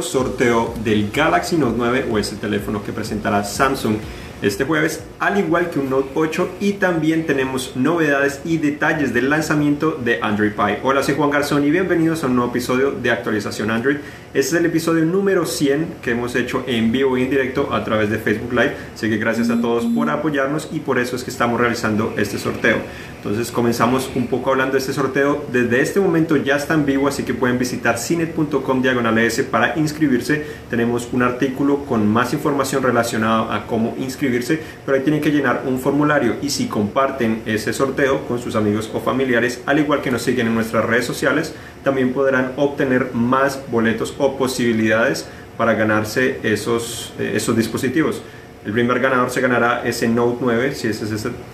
sorteo del Galaxy Note 9 o ese teléfono que presentará Samsung este jueves, al igual que un Note 8 y también tenemos novedades y detalles del lanzamiento de Android Pie. Hola, soy Juan Garzón y bienvenidos a un nuevo episodio de actualización Android. Este es el episodio número 100 que hemos hecho en vivo y en directo a través de Facebook Live, así que gracias a todos por apoyarnos y por eso es que estamos realizando este sorteo. Entonces comenzamos un poco hablando de este sorteo. Desde este momento ya está en vivo, así que pueden visitar cinet.com diagonal para inscribirse. Tenemos un artículo con más información relacionada a cómo inscribirse, pero ahí tienen que llenar un formulario y si comparten ese sorteo con sus amigos o familiares, al igual que nos siguen en nuestras redes sociales, también podrán obtener más boletos o posibilidades para ganarse esos, eh, esos dispositivos. El primer ganador se ganará ese Note 9, si, es,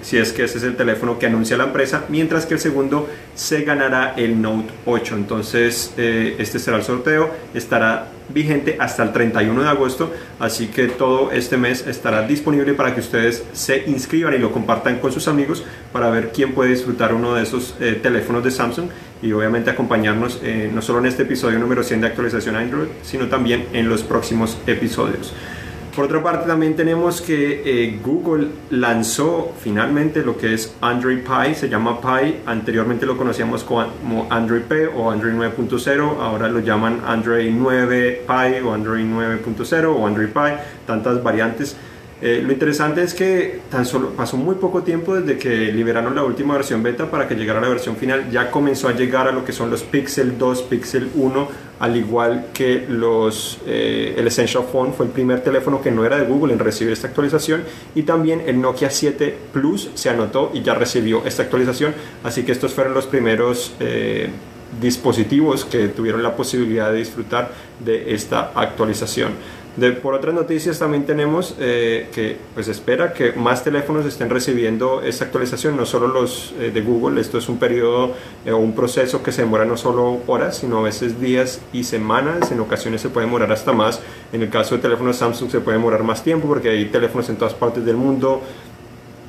si es que ese es el teléfono que anuncia la empresa, mientras que el segundo se ganará el Note 8. Entonces, eh, este será el sorteo, estará vigente hasta el 31 de agosto, así que todo este mes estará disponible para que ustedes se inscriban y lo compartan con sus amigos para ver quién puede disfrutar uno de esos eh, teléfonos de Samsung y obviamente acompañarnos eh, no solo en este episodio número 100 de actualización Android, sino también en los próximos episodios. Por otra parte, también tenemos que eh, Google lanzó finalmente lo que es Android Pie, se llama Pie, anteriormente lo conocíamos como Android P o Android 9.0, ahora lo llaman Android 9 Pie o Android 9.0 o Android Pie, tantas variantes. Eh, lo interesante es que tan solo pasó muy poco tiempo desde que liberaron la última versión beta para que llegara la versión final. Ya comenzó a llegar a lo que son los Pixel 2, Pixel 1, al igual que los, eh, el Essential Phone fue el primer teléfono que no era de Google en recibir esta actualización y también el Nokia 7 Plus se anotó y ya recibió esta actualización. Así que estos fueron los primeros eh, dispositivos que tuvieron la posibilidad de disfrutar de esta actualización por otras noticias también tenemos eh, que pues espera que más teléfonos estén recibiendo esta actualización, no solo los eh, de Google, esto es un periodo eh, o un proceso que se demora no solo horas, sino a veces días y semanas, en ocasiones se puede demorar hasta más, en el caso de teléfonos Samsung se puede demorar más tiempo porque hay teléfonos en todas partes del mundo,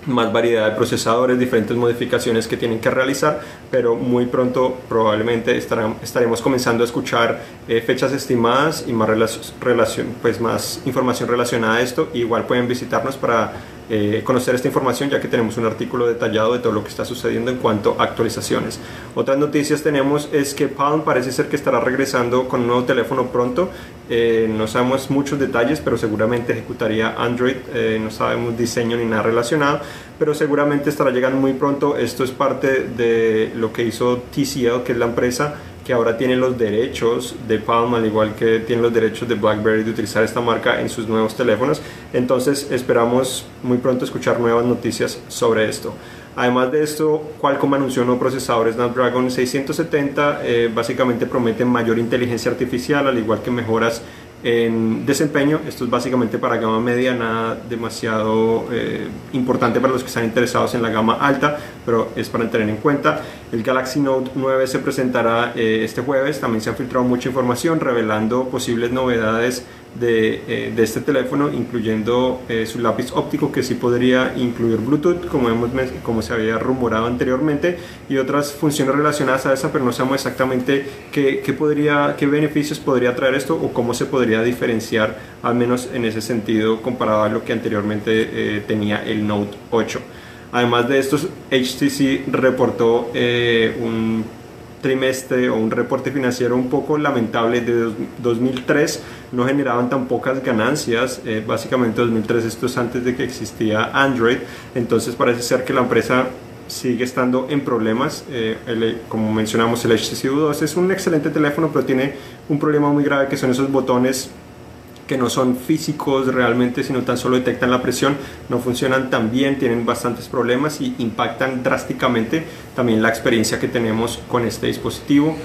más variedad de procesadores, diferentes modificaciones que tienen que realizar, pero muy pronto probablemente estaremos comenzando a escuchar eh, fechas estimadas y más, relación, pues más información relacionada a esto. Igual pueden visitarnos para eh, conocer esta información ya que tenemos un artículo detallado de todo lo que está sucediendo en cuanto a actualizaciones. Otras noticias tenemos es que Palm parece ser que estará regresando con un nuevo teléfono pronto. Eh, no sabemos muchos detalles, pero seguramente ejecutaría Android. Eh, no sabemos diseño ni nada relacionado, pero seguramente estará llegando muy pronto. Esto es parte de lo que hizo TCL, que es la empresa que ahora tiene los derechos de Palm, al igual que tiene los derechos de BlackBerry de utilizar esta marca en sus nuevos teléfonos. Entonces esperamos muy pronto escuchar nuevas noticias sobre esto. Además de esto, Qualcomm anunció un nuevo procesador Snapdragon 670, eh, básicamente promete mayor inteligencia artificial, al igual que mejoras en desempeño, esto es básicamente para gama media, nada demasiado eh, importante para los que están interesados en la gama alta, pero es para tener en cuenta. El Galaxy Note 9 se presentará eh, este jueves, también se ha filtrado mucha información revelando posibles novedades de, eh, de, este teléfono, incluyendo eh, su lápiz óptico que sí podría incluir Bluetooth, como, hemos, como se había rumorado anteriormente, y otras funciones relacionadas a esa, pero no sabemos exactamente qué, qué, podría, qué beneficios podría traer esto o cómo se podría diferenciar, al menos en ese sentido, comparado a lo que anteriormente eh, tenía el Note 8. Además de esto, HTC reportó un trimestre o un reporte financiero un poco lamentable de 2003 no generaban tan pocas ganancias. Eh, básicamente 2003 esto es antes de que existía Android. Entonces parece ser que la empresa sigue estando en problemas. Eh, como mencionamos el HTC U2 es un excelente teléfono pero tiene un problema muy grave que son esos botones que no son físicos realmente, sino tan solo detectan la presión, no funcionan tan bien, tienen bastantes problemas y impactan drásticamente también la experiencia que tenemos con este dispositivo.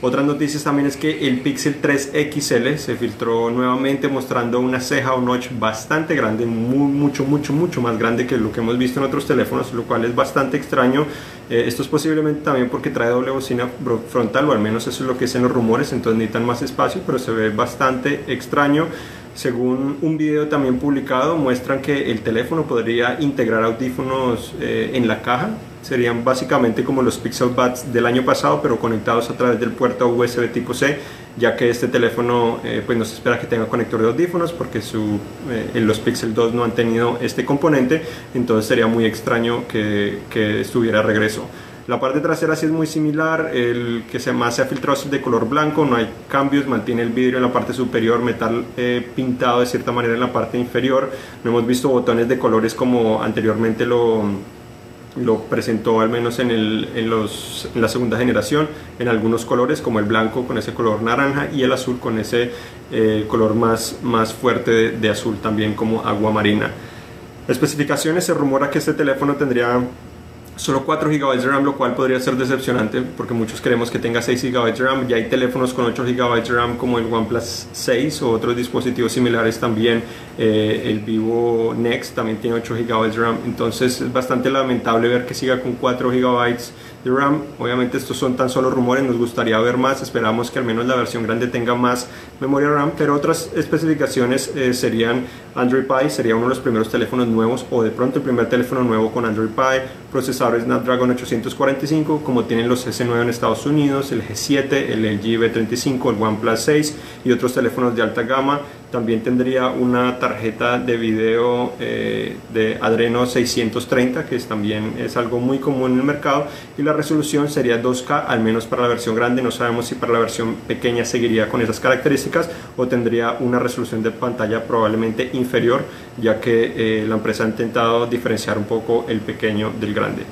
Otras noticias también es que el Pixel 3 XL se filtró nuevamente mostrando una ceja o notch bastante grande, muy, mucho, mucho, mucho más grande que lo que hemos visto en otros teléfonos, lo cual es bastante extraño. Eh, esto es posiblemente también porque trae doble bocina frontal, o al menos eso es lo que dicen los rumores, entonces necesitan más espacio, pero se ve bastante extraño. Según un video también publicado, muestran que el teléfono podría integrar audífonos eh, en la caja, serían básicamente como los Pixel Buds del año pasado, pero conectados a través del puerto USB tipo C, ya que este teléfono eh, pues no se espera que tenga conector de audífonos porque su, eh, los Pixel 2 no han tenido este componente, entonces sería muy extraño que, que estuviera a regreso. La parte trasera sí es muy similar, el que se más se ha filtrado es de color blanco, no hay cambios, mantiene el vidrio en la parte superior, metal eh, pintado de cierta manera en la parte inferior. No hemos visto botones de colores como anteriormente lo, presentó al menos en, el, en, los, en, la segunda generación, en algunos colores como el blanco con ese color naranja y el azul con ese eh, color más, más fuerte de azul también como agua marina. Especificaciones, se rumora que este teléfono tendría solo 4 GB de RAM, lo cual podría ser decepcionante porque muchos queremos que tenga 6 GB de RAM. Ya hay teléfonos con 8 GB de RAM como el OnePlus 6 o otros dispositivos similares también. Eh, el Vivo Next también tiene 8 GB de RAM. Entonces es bastante lamentable ver que siga con 4 GB de RAM. Obviamente estos son tan solo rumores, nos gustaría ver más. Esperamos que al menos la versión grande tenga más memoria RAM, pero otras especificaciones eh, serían Android Pie, sería uno de los primeros teléfonos nuevos o de pronto el primer teléfono nuevo con Android Pie, procesador Snapdragon 845 como tienen los S9 en Estados Unidos, el G7, el LG V35, el OnePlus 6 y otros teléfonos de alta gama también tendría una tarjeta de video eh, de Adreno 630, que es, también es algo muy común en el mercado. Y la resolución sería 2K, al menos para la versión grande. No sabemos si para la versión pequeña seguiría con esas características o tendría una resolución de pantalla probablemente inferior, ya que eh, la empresa ha intentado diferenciar un poco el pequeño del grande.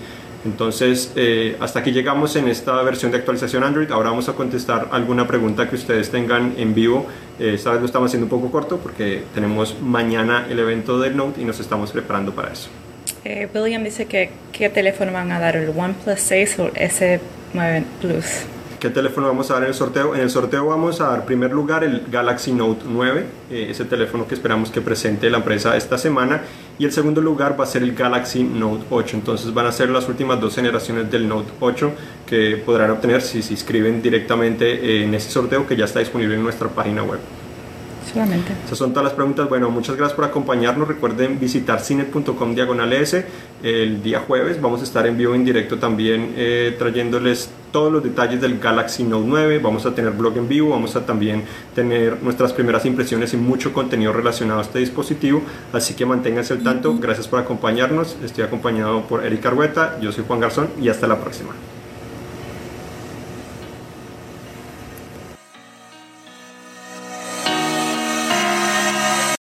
Entonces, eh, hasta aquí llegamos en esta versión de actualización Android. Ahora vamos a contestar alguna pregunta que ustedes tengan en vivo. Eh, esta vez lo estamos haciendo un poco corto porque tenemos mañana el evento del Note y nos estamos preparando para eso. Eh, William dice que qué teléfono van a dar, el OnePlus 6 o el S9 Plus. ¿Qué teléfono vamos a dar en el sorteo? En el sorteo vamos a dar primer lugar el Galaxy Note 9, eh, ese teléfono que esperamos que presente la empresa esta semana. Y el segundo lugar va a ser el Galaxy Note 8. Entonces van a ser las últimas dos generaciones del Note 8 que podrán obtener si se inscriben directamente en ese sorteo que ya está disponible en nuestra página web. Esas son todas las preguntas. Bueno, muchas gracias por acompañarnos. Recuerden visitar cine.com diagonal S el día jueves. Vamos a estar en vivo en directo también eh, trayéndoles todos los detalles del Galaxy Note 9. Vamos a tener blog en vivo. Vamos a también tener nuestras primeras impresiones y mucho contenido relacionado a este dispositivo. Así que manténganse al tanto. Gracias por acompañarnos. Estoy acompañado por Erika Argueta. Yo soy Juan Garzón y hasta la próxima.